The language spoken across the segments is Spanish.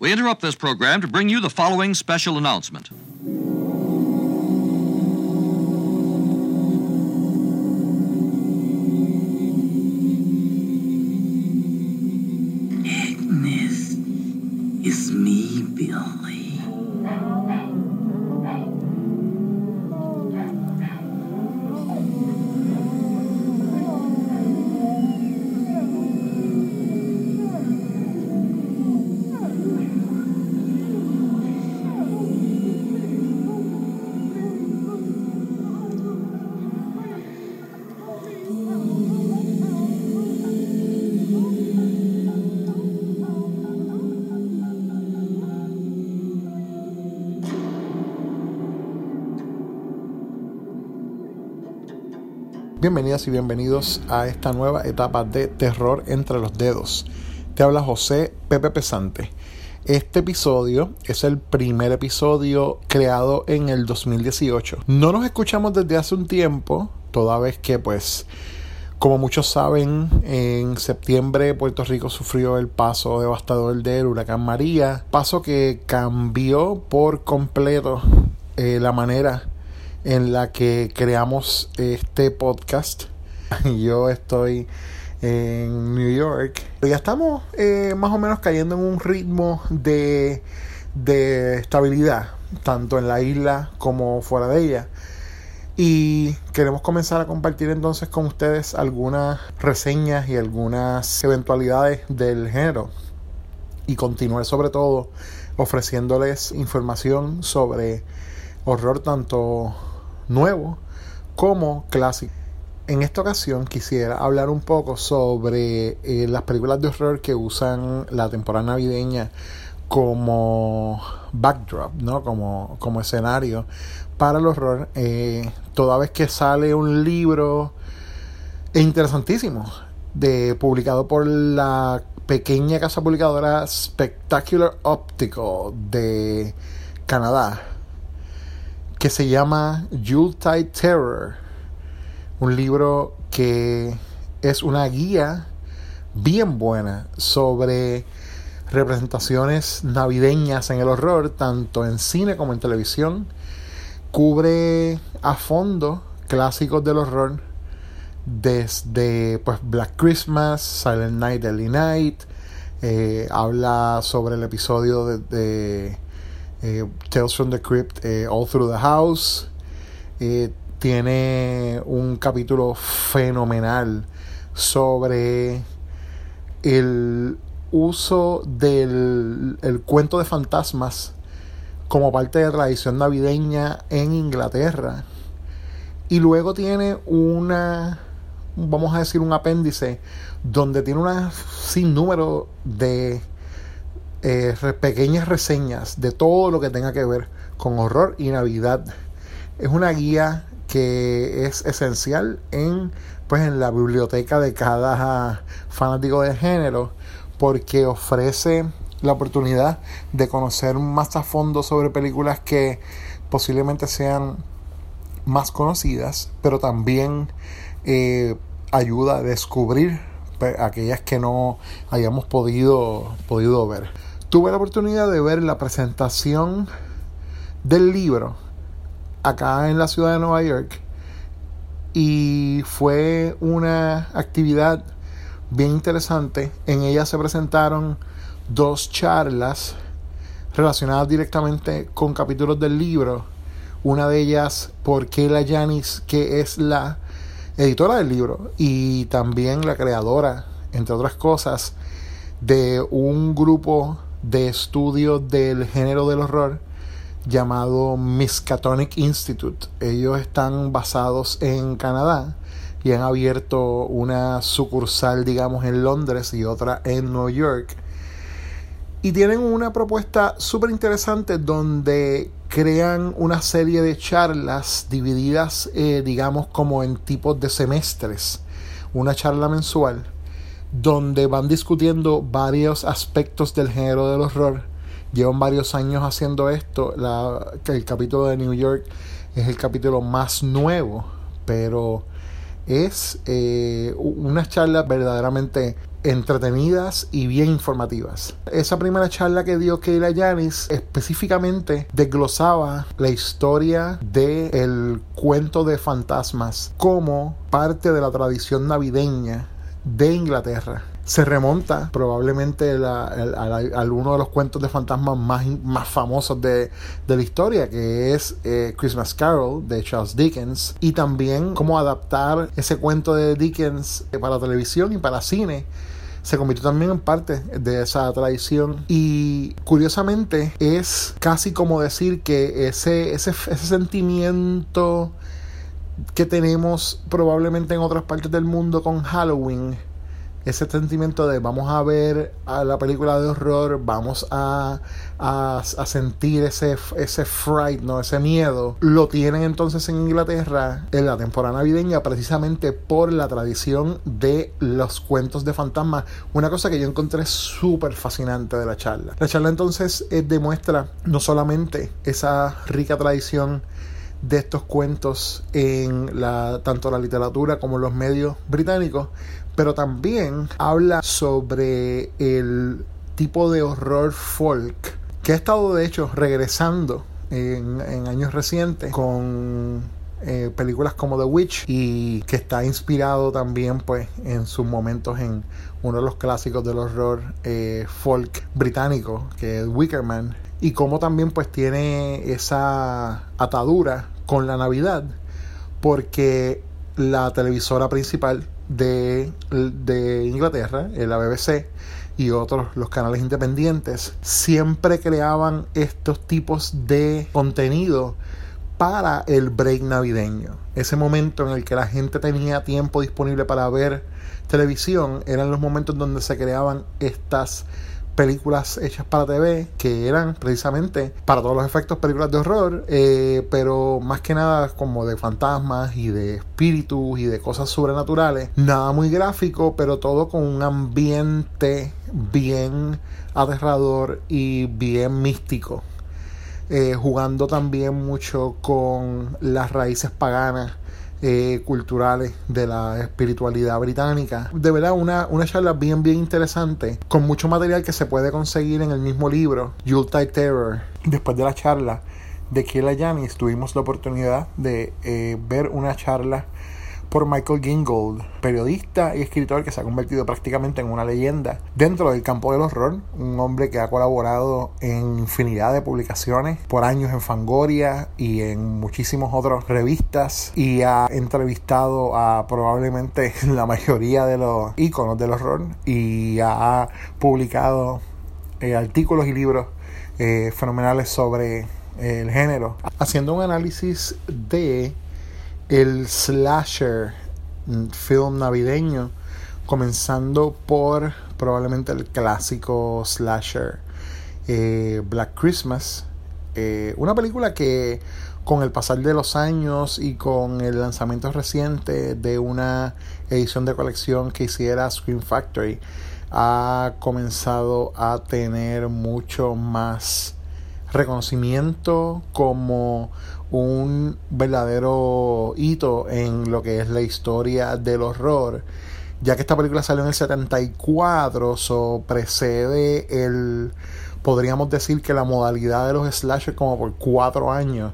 We interrupt this program to bring you the following special announcement. Bienvenidas y bienvenidos a esta nueva etapa de Terror entre los dedos. Te habla José Pepe Pesante. Este episodio es el primer episodio creado en el 2018. No nos escuchamos desde hace un tiempo, toda vez que pues como muchos saben, en septiembre Puerto Rico sufrió el paso devastador del huracán María, paso que cambió por completo eh, la manera en la que creamos este podcast. Yo estoy en New York. Ya estamos eh, más o menos cayendo en un ritmo de, de estabilidad, tanto en la isla como fuera de ella. Y queremos comenzar a compartir entonces con ustedes algunas reseñas y algunas eventualidades del género. Y continuar sobre todo ofreciéndoles información sobre horror tanto nuevo como clásico. En esta ocasión quisiera hablar un poco sobre eh, las películas de horror que usan la temporada navideña como backdrop, ¿no? Como, como escenario para el horror. Eh, toda vez que sale un libro interesantísimo de, publicado por la pequeña casa publicadora Spectacular Optical de Canadá que se llama Yuletide Terror un libro que es una guía bien buena sobre representaciones navideñas en el horror, tanto en cine como en televisión. Cubre a fondo clásicos del horror desde pues Black Christmas, Silent Night, Deadly Night. Eh, habla sobre el episodio de, de eh, Tales from the Crypt, eh, All Through the House. tiene un capítulo fenomenal sobre el uso del el cuento de fantasmas como parte de la tradición navideña en Inglaterra. Y luego tiene una, vamos a decir, un apéndice donde tiene un sinnúmero de eh, pequeñas reseñas de todo lo que tenga que ver con horror y Navidad. Es una guía que es esencial en pues en la biblioteca de cada fanático de género porque ofrece la oportunidad de conocer más a fondo sobre películas que posiblemente sean más conocidas, pero también eh, ayuda a descubrir pues, aquellas que no hayamos podido, podido ver. Tuve la oportunidad de ver la presentación del libro acá en la ciudad de Nueva York y fue una actividad bien interesante. En ella se presentaron dos charlas relacionadas directamente con capítulos del libro. Una de ellas por Kayla Janis, que es la editora del libro y también la creadora, entre otras cosas, de un grupo de estudio del género del horror llamado Miskatonic Institute. Ellos están basados en Canadá y han abierto una sucursal, digamos, en Londres y otra en Nueva York. Y tienen una propuesta súper interesante donde crean una serie de charlas divididas, eh, digamos, como en tipos de semestres. Una charla mensual donde van discutiendo varios aspectos del género del horror llevan varios años haciendo esto. El capítulo de New York es el capítulo más nuevo, pero es eh, unas charlas verdaderamente entretenidas y bien informativas. Esa primera charla que dio Keila Yanis específicamente desglosaba la historia del cuento de fantasmas como parte de la tradición navideña de Inglaterra se remonta probablemente a, uno de los cuentos de fantasmas más, más famosos de, la historia, que es eh, Christmas Carol de Charles Dickens, y también cómo adaptar ese cuento de Dickens para televisión y para cine se convirtió también en parte de esa tradición. Y curiosamente es casi como decir que ese, ese, ese sentimiento que tenemos probablemente en otras partes del mundo con Halloween ese sentimiento de vamos a ver a la película de horror, vamos a, a, sentir ese, ese fright, ¿no? ese miedo, lo tienen entonces en Inglaterra en la temporada navideña precisamente por la tradición de los cuentos de fantasmas. Una cosa que yo encontré súper fascinante de la charla. La charla entonces eh, demuestra no solamente esa rica tradición de estos cuentos en la, tanto la literatura como en los medios británicos, pero también habla sobre el tipo de horror folk que ha estado de hecho regresando en, años recientes con eh, películas como The Witch y que está inspirado también pues en sus momentos en uno de los clásicos del horror eh, folk británico que es Wicker Man y como también pues tiene esa atadura con la Navidad porque la televisora principal de, de Inglaterra, la BBC y otros los canales independientes, siempre creaban estos tipos de contenido para el break navideño. Ese momento en el que la gente tenía tiempo disponible para ver televisión eran los momentos donde se creaban estas películas hechas para TV que eran precisamente para todos los efectos películas de horror, eh, pero más que nada como de fantasmas y de espíritus y de cosas sobrenaturales. Nada muy gráfico, pero todo con un ambiente bien aterrador y bien místico. Eh, jugando también mucho con las raíces paganas eh, culturales de la espiritualidad británica. De verdad, una, una charla bien, bien interesante, con mucho material que se puede conseguir en el mismo libro, Yuletide Terror. Después de la charla de Kila Janis, tuvimos la oportunidad de eh, ver una charla por Michael Gingold, periodista y escritor que se ha convertido prácticamente en una leyenda dentro del campo del horror, un hombre que ha colaborado en infinidad de publicaciones por años en Fangoria y en muchísimas otras revistas y ha entrevistado a probablemente la mayoría de los íconos del horror y ha publicado eh, artículos y libros eh, fenomenales sobre el género, haciendo un análisis de el slasher film navideño, comenzando por probablemente el clásico slasher eh, Black Christmas, eh, una película que con el pasar de los años y con el lanzamiento reciente de una edición de colección que hiciera Scream Factory, ha comenzado a tener mucho más reconocimiento como un verdadero hito en lo que es la historia del horror, ya que esta película salió en el 74, so precede el, podríamos decir que la modalidad de los slashers como por cuatro años,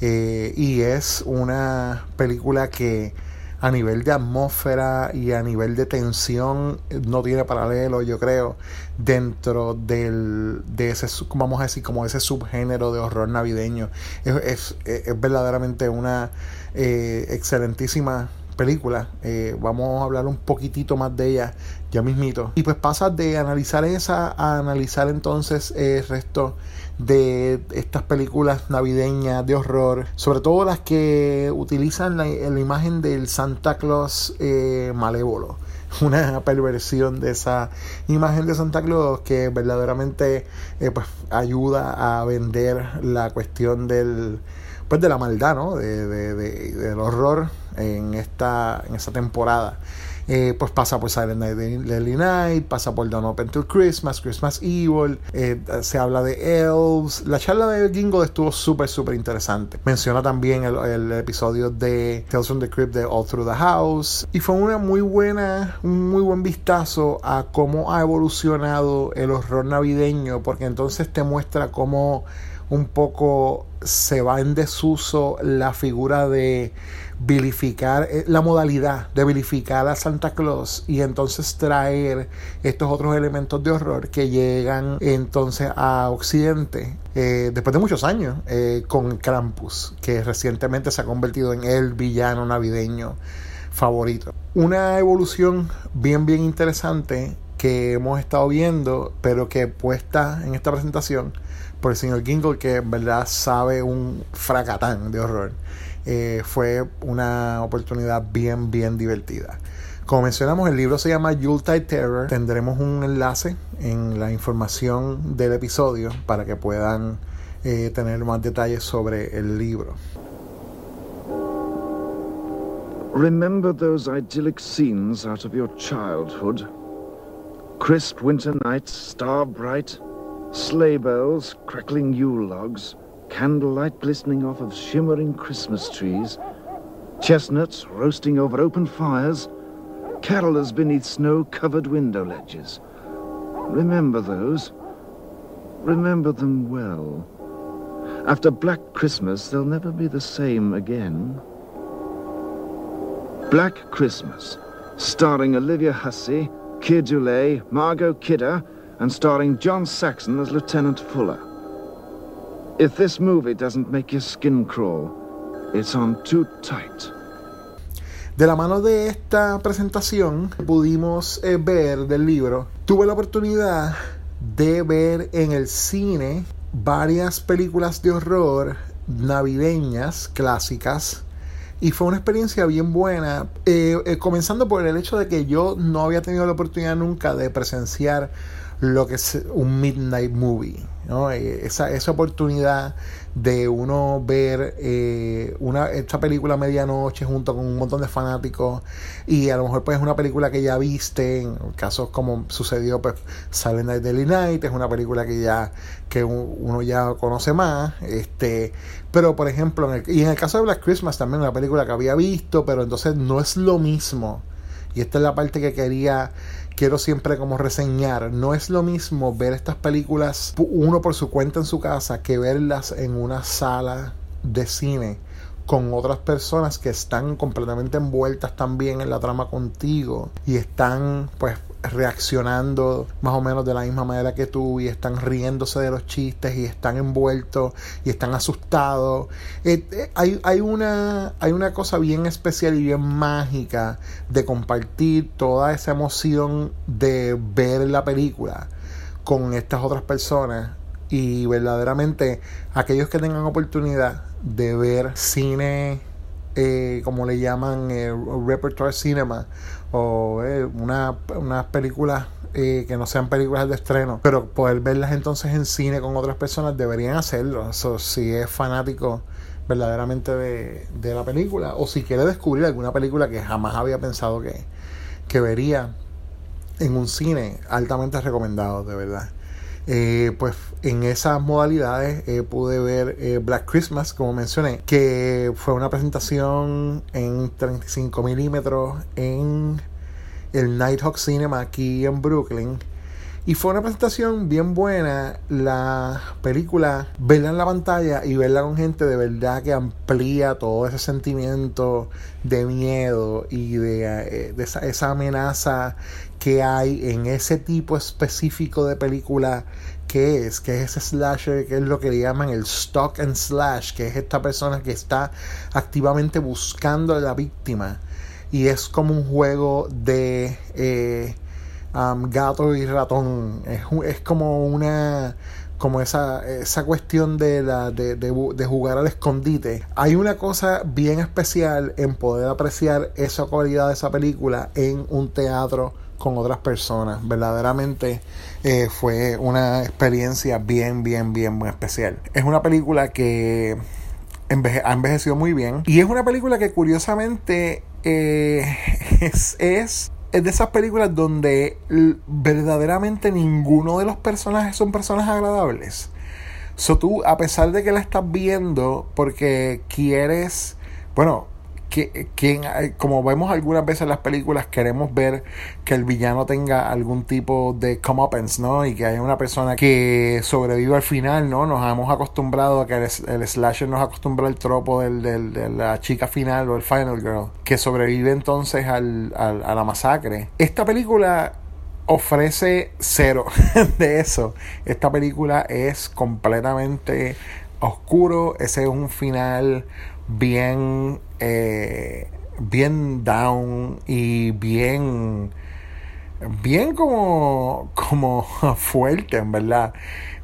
eh, y es una película que a nivel de atmósfera y a nivel de tensión no tiene paralelo, yo creo, dentro del, de ese, vamos a decir, como ese subgénero de horror navideño. Es, es, verdaderamente una eh, excelentísima película. Eh, vamos a hablar un poquitito más de ella ya mismito. Y pues pasa de analizar esa a analizar entonces el resto de estas películas navideñas de horror, sobre todo las que utilizan la, imagen del Santa Claus eh, malévolo. Una perversión de esa imagen de Santa Claus que verdaderamente eh, pues, ayuda a vender la cuestión del pues de la maldad, ¿no? De, del horror en esta, en esta temporada. Eh, pues pasa por Silent Night, Deadly Night, pasa por Don't Open Till Christmas, Christmas Evil, eh, se habla de Elves. La charla de Gingo estuvo súper, súper interesante. Menciona también el, episodio de Tales from the Crypt de All Through the House. Y fue una muy buena, un muy buen vistazo a cómo ha evolucionado el horror navideño, porque entonces te muestra cómo un poco se va en desuso la figura de vilificar, eh, la modalidad de vilificar a Santa Claus y entonces traer estos otros elementos de horror que llegan entonces a Occidente eh, después de muchos años eh, con Krampus, que recientemente se ha convertido en el villano navideño favorito. Una evolución bien, bien interesante que hemos estado viendo, pero que puesta en esta presentación por el señor Gingle, que en verdad sabe un fracatán de horror. Eh, fue una oportunidad bien, bien divertida. Como mencionamos, el libro se llama Yuletide Terror. Tendremos un enlace en la información del episodio para que puedan eh, tener más detalles sobre el libro. Remember those idyllic scenes out of your childhood? Crisp winter nights, star bright, sleigh bells, crackling Yule logs, candlelight glistening off of shimmering Christmas trees, chestnuts roasting over open fires, carolers beneath snow-covered window ledges. Remember those. Remember them well. After Black Christmas, they'll never be the same again. Black Christmas, starring Olivia Hussey, Keir Margot Kidder, and starring John Saxon as Lieutenant Fuller. If this movie doesn't make your skin crawl, it's on too tight. De la mano de esta presentación pudimos eh, ver del libro, tuve la oportunidad de ver en el cine varias películas de horror navideñas clásicas y fue una experiencia bien buena, eh, eh, comenzando por el hecho de que yo no había tenido la oportunidad nunca de presenciar lo que es un midnight movie. ¿No? Eh, esa, esa oportunidad de uno ver eh, una, esta película medianoche junto con un montón de fanáticos y a lo mejor pues es una película que ya viste, en casos como sucedió pues Silent Night Daily Night, es una película que ya que uno ya conoce más, este, pero por ejemplo, y en el caso de Black Christmas también una película que había visto, pero entonces no es lo mismo. Y esta es la parte que quería quiero siempre como reseñar, no es lo mismo ver estas películas uno por su cuenta en su casa que verlas en una sala de cine con otras personas que están completamente envueltas también en la trama contigo y están pues reaccionando más o menos de la misma manera que tú y están riéndose de los chistes y están envueltos y están asustados. Eh, eh, hay, hay, una, hay una cosa bien especial y bien mágica de compartir toda esa emoción de ver la película con estas otras personas y verdaderamente aquellos que tengan oportunidad de ver cine eh, como le llaman repertoire cinema o eh, una, unas películas eh, que no sean películas de estreno, pero poder verlas entonces en cine con otras personas deberían hacerlo. Eso si es fanático verdaderamente de, de, la película o si quiere descubrir alguna película que jamás había pensado que, que vería en un cine, altamente recomendado, de verdad. Eh, pues en esas modalidades pude ver Black Christmas, como mencioné, que fue una presentación en 35 milímetros en el Nighthawk Cinema aquí en Brooklyn. Y fue una presentación bien buena. La película, verla en la pantalla y verla con gente de verdad que amplía todo ese sentimiento de miedo y de, eh, esa, esa, amenaza que hay en ese tipo específico de película que es, que es ese slasher, que es lo que le llaman el stock and slash, que es esta persona que está activamente buscando a la víctima y es como un juego de eh, gato y ratón. Es, es, como una como esa, esa cuestión de, la, de, de, jugar al escondite. Hay una cosa bien especial en poder apreciar esa cualidad de esa película en un teatro con otras personas. Verdaderamente eh, fue una experiencia bien, bien, bien, muy especial. Es una película que ha envejecido muy bien. Y es una película que curiosamente eh, es de esas películas donde verdaderamente ninguno de los personajes son personas agradables. So tú, a pesar de que la estás viendo porque quieres, bueno, que, quien, eh, como vemos algunas veces en las películas, queremos ver que el villano tenga algún tipo de comeuppance, ¿no? Y que haya una persona que sobreviva al final, ¿no? Nos hemos acostumbrado a que el, slasher nos acostumbra al tropo del, de la chica final o el final girl, que sobrevive entonces al, a la masacre. Esta película ofrece cero de eso. Esta película es completamente oscuro. Ese es un final bien, eh, bien down y bien, bien como, como fuerte, en verdad.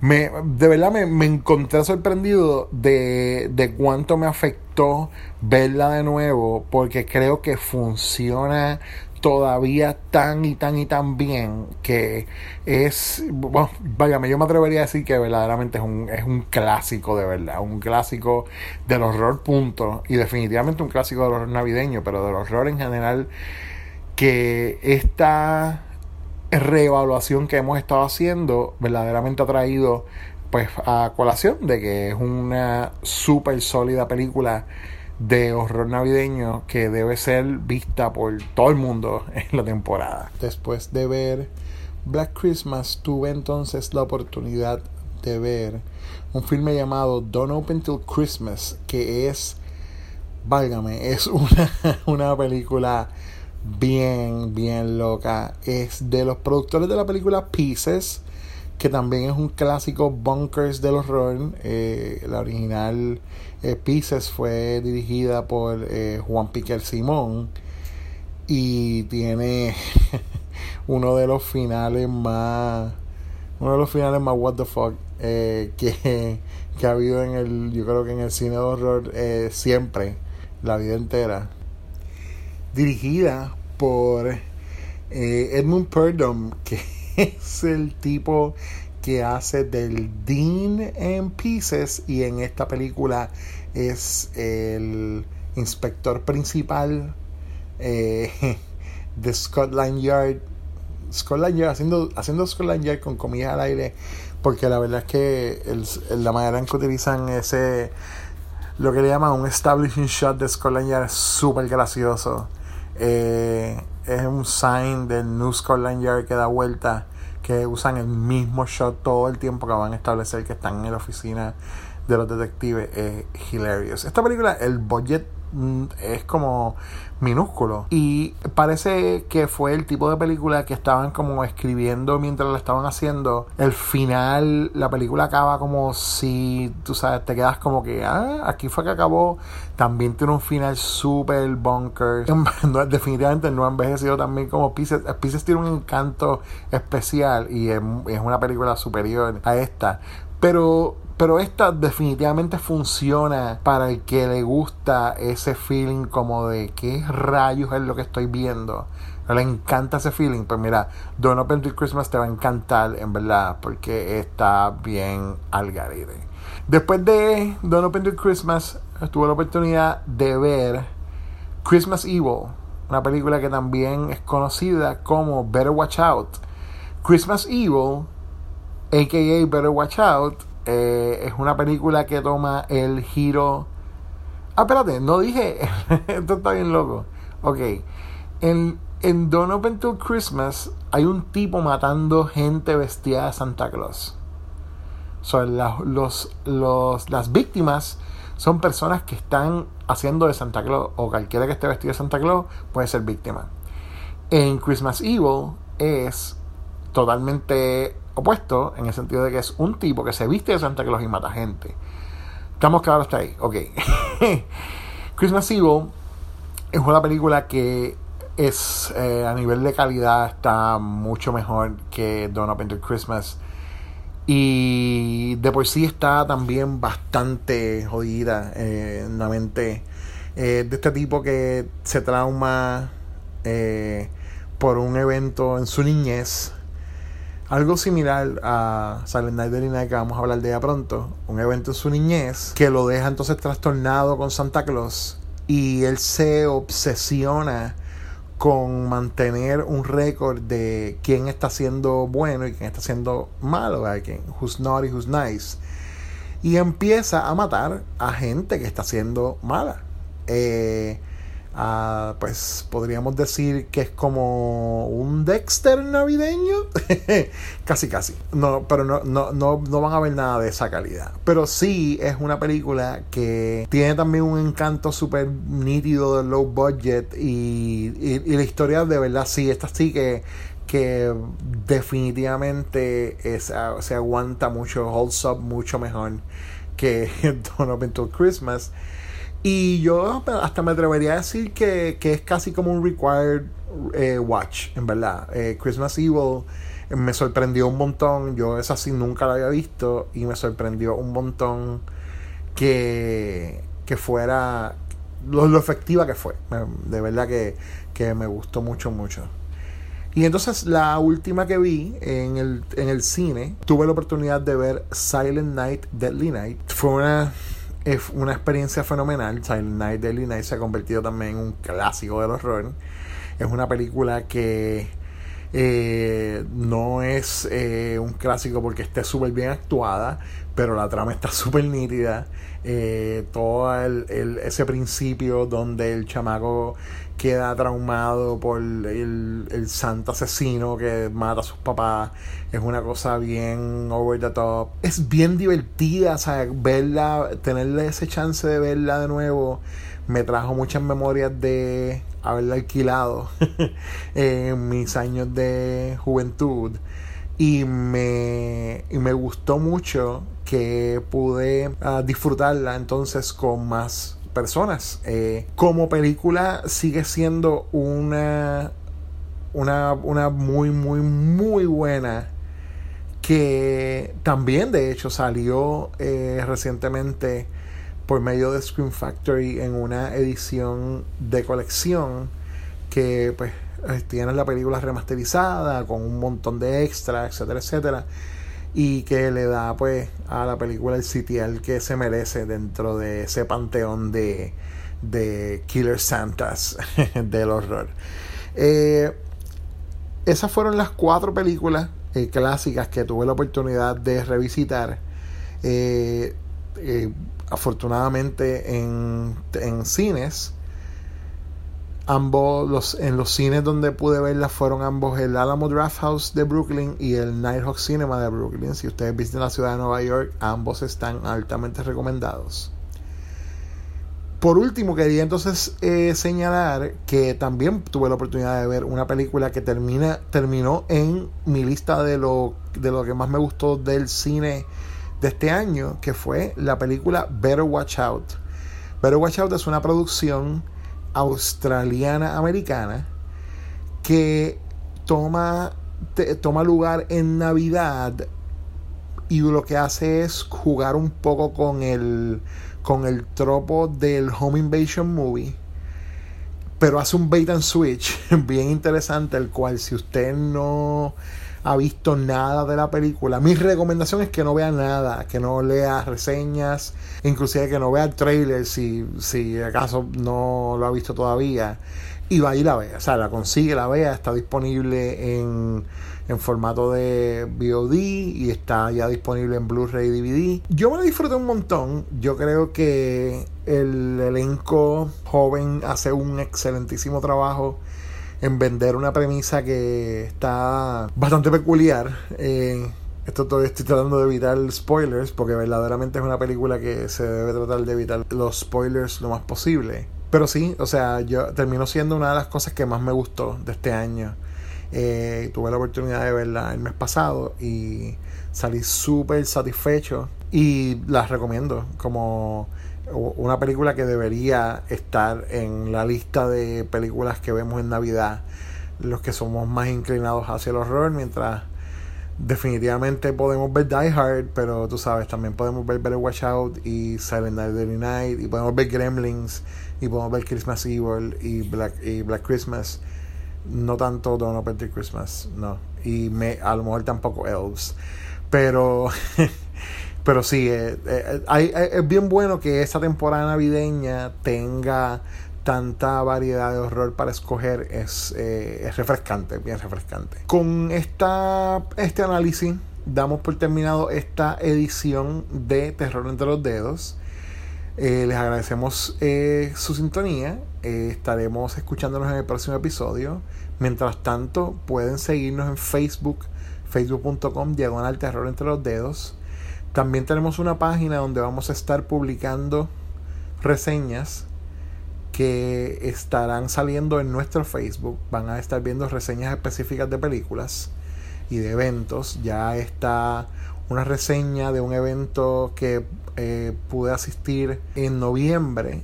Me, de verdad me, me encontré sorprendido de, de cuánto me afectó verla de nuevo porque creo que funciona todavía tan y tan y tan bien que es, bueno, váyame, yo me atrevería a decir que verdaderamente es un, es un clásico de verdad, un clásico del horror punto. Y definitivamente un clásico del horror navideño, pero del horror en general que esta reevaluación que hemos estado haciendo verdaderamente ha traído pues a colación de que es una súper sólida película de horror navideño que debe ser vista por todo el mundo en la temporada. Después de ver Black Christmas tuve entonces la oportunidad de ver un filme llamado Don't Open Till Christmas que es, válgame, es una, una película bien, bien loca. Es de los productores de la película Pieces que también es un clásico bunkers del horror. Eh, la original eh, Pieces fue dirigida por eh, Juan Piquer Simón y tiene uno de los finales más uno de los finales más what the fuck que, que ha habido en el yo creo que en el cine de horror siempre la vida entera dirigida por Edmund Purdom que es el tipo que hace del Dean en Pieces y en esta película es el inspector principal eh, de Scotland Yard. Scotland Yard, haciendo, haciendo Scotland Yard con comida al aire, porque la verdad es que la manera en que utilizan ese, lo que le llaman un establishing shot de Scotland Yard es súper gracioso. Eh, es un sign del New Scotland Yard que da vuelta, que usan el mismo shot todo el tiempo que van a establecer que están en la oficina de los detectives. Es hilarious. Esta película, el budget es como minúsculo. Y parece que fue el tipo de película que estaban como escribiendo mientras la estaban haciendo. El final la película acaba como si tú sabes te quedas como que ah aquí fue que acabó también tiene un final super bunker. Definitivamente no ha envejecido también como Pieces. Pieces tiene un encanto especial y es, es una película superior a esta. Pero pero esta definitivamente funciona para el que le gusta ese feeling como de qué rayos es lo que estoy viendo. Le encanta ese feeling. Pues mira, Don't Open Till Christmas te va a encantar, en verdad, porque está bien al. Después de Don't Open Till Christmas, tuve la oportunidad de ver Christmas Evil, una película que también es conocida como Better Watch Out. Christmas Evil, aka Better Watch Out, eh, es una película que toma el giro. Ah, espérate, no dije. Esto está bien loco. Ok. En, en Don't Open Till Christmas hay un tipo matando gente vestida de Santa Claus. Son los, los, las víctimas son personas que están haciendo de Santa Claus o cualquiera que esté vestido de Santa Claus puede ser víctima. En Christmas Evil es totalmente opuesto en el sentido de que es un tipo que se viste de Santa Claus y mata gente. Estamos claros hasta ahí. Ok. Christmas Evil es una película que es eh, a nivel de calidad está mucho mejor que Don't Open Till Christmas. Y de por sí está también bastante jodida eh, en la mente eh, de este tipo que se trauma por un evento en su niñez algo similar a Silent Night Night que vamos a hablar de ella pronto. Un evento en su niñez que lo deja entonces trastornado con Santa Claus. Y él se obsesiona con mantener un récord de quién está siendo bueno y quién está siendo malo, quién, who's naughty, who's nice. Y empieza a matar a gente que está siendo mala. Eh, pues podríamos decir que es como un Dexter navideño. casi, casi. No, pero no, no, no, no, van a ver nada de esa calidad. Pero sí es una película que tiene también un encanto súper nítido de low budget. Y, y, la historia de verdad, sí, esta sí que que definitivamente es, se aguanta mucho, holds up mucho mejor que Don't Up Until Christmas. Y yo hasta me atrevería a decir que, es casi como un required eh, watch, en verdad. Eh, Christmas Evil me sorprendió un montón. Yo esa sí nunca la había visto y me sorprendió un montón que, que fuera lo, efectiva que fue. De verdad que, que me gustó mucho, mucho. Y entonces la última que vi en el, en el cine, tuve la oportunidad de ver Silent Night, Deadly Night. Fue una es una experiencia fenomenal. Silent Night, Deadly Night se ha convertido también en un clásico del horror. Es una película que eh, no es eh, un clásico porque esté súper bien actuada, pero la trama está súper nítida. Eh, todo el, ese principio donde el chamaco queda traumado por el, el, santo asesino que mata a sus papás. Es una cosa bien over the top. Es bien divertida, o sea, verla, tenerle ese chance de verla de nuevo, me trajo muchas memorias de haberla alquilado en mis años de juventud. Y me, y me gustó mucho que pude ah, disfrutarla entonces con más personas. Eh, como película sigue siendo una, una, una muy, muy, muy buena. Que también de hecho salió eh, recientemente por medio de Screen Factory en una edición de colección que pues eh, tiene la película remasterizada con un montón de extras, etcétera, etcétera y que le da pues a la película el sitial que se merece dentro de ese panteón de, de Killer Santas del horror. Eh, esas fueron las cuatro películas eh, clásicas que tuve la oportunidad de revisitar. Eh, afortunadamente en, en cines Ambos, los, en los cines donde pude verla fueron ambos el Alamo Draft House de Brooklyn y el Nighthawk Cinema de Brooklyn. Si ustedes visitan la ciudad de Nueva York, ambos están altamente recomendados. Por último, quería entonces eh, señalar que también tuve la oportunidad de ver una película que termina, terminó en mi lista de lo, de lo que más me gustó del cine de este año, que fue la película Better Watch Out. Better Watch Out es una producción australiana americana que toma, toma lugar en Navidad y lo que hace es jugar un poco con el, con el tropo del Home Invasion Movie. Pero hace un bait and switch bien interesante, el cual si usted no ha visto nada de la película, mi recomendación es que no vea nada, que no lea reseñas, inclusive que no vea el trailer si, si acaso no lo ha visto todavía. Y va y la vea, o sea, la consigue, la vea, está disponible en, en formato de VOD y está ya disponible en Blu-ray DVD. Yo me la disfruté un montón. Yo creo que el elenco joven hace un excelentísimo trabajo en vender una premisa que está bastante peculiar. Eh, esto todavía estoy tratando de evitar spoilers porque verdaderamente es una película que se debe tratar de evitar los spoilers lo más posible. Pero sí, o sea, yo terminó siendo una de las cosas que más me gustó de este año. Eh, tuve la oportunidad de verla el mes pasado y salí súper satisfecho y las recomiendo como una película que debería estar en la lista de películas que vemos en Navidad, los que somos más inclinados hacia el horror, mientras definitivamente podemos ver Die Hard, pero tú sabes, también podemos ver Better Watch Out y Silent Night Deadly Night, y podemos ver Gremlins, y podemos ver Christmas Evil y Black, y Black Christmas. No tanto Don't Open Christmas, no. Y me, a lo mejor tampoco Elves. Pero Pero sí, eh, eh, es bien bueno que esta temporada navideña tenga tanta variedad de horror para escoger es, eh, es refrescante, bien refrescante. Con esta, este análisis damos por terminado esta edición de Terror entre los Dedos. Les agradecemos su sintonía. estaremos escuchándonos en el próximo episodio. Mientras tanto, pueden seguirnos en Facebook, facebook.com, diagonal terror entre los dedos. También tenemos una página donde vamos a estar publicando reseñas que estarán saliendo en nuestro Facebook. Van a estar viendo reseñas específicas de películas y de eventos. Ya está una reseña de un evento que eh, pude asistir en noviembre,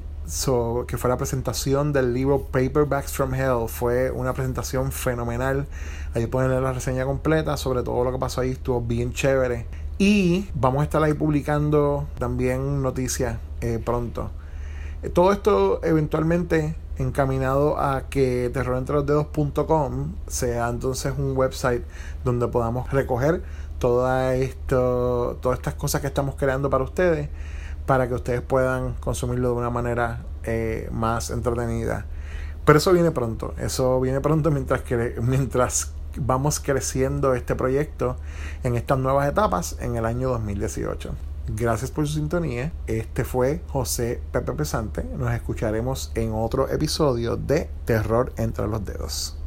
que fue la presentación del libro Paperbacks from Hell. Fue una presentación fenomenal. Ahí pueden leer la reseña completa sobre todo lo que pasó ahí. Estuvo bien chévere. Y vamos a estar ahí publicando también noticias eh, pronto. Todo esto eventualmente encaminado a que terrorentreLosDedos.com sea entonces un website donde podamos recoger toda esto, todas estas cosas que estamos creando para ustedes para que ustedes puedan consumirlo de una manera eh, más entretenida. Pero eso viene pronto, eso viene pronto mientras, que, mientras vamos creciendo este proyecto en estas nuevas etapas en el año 2018. Gracias por su sintonía. Este fue José Pepe Pesante. Nos escucharemos en otro episodio de Terror entre los dedos.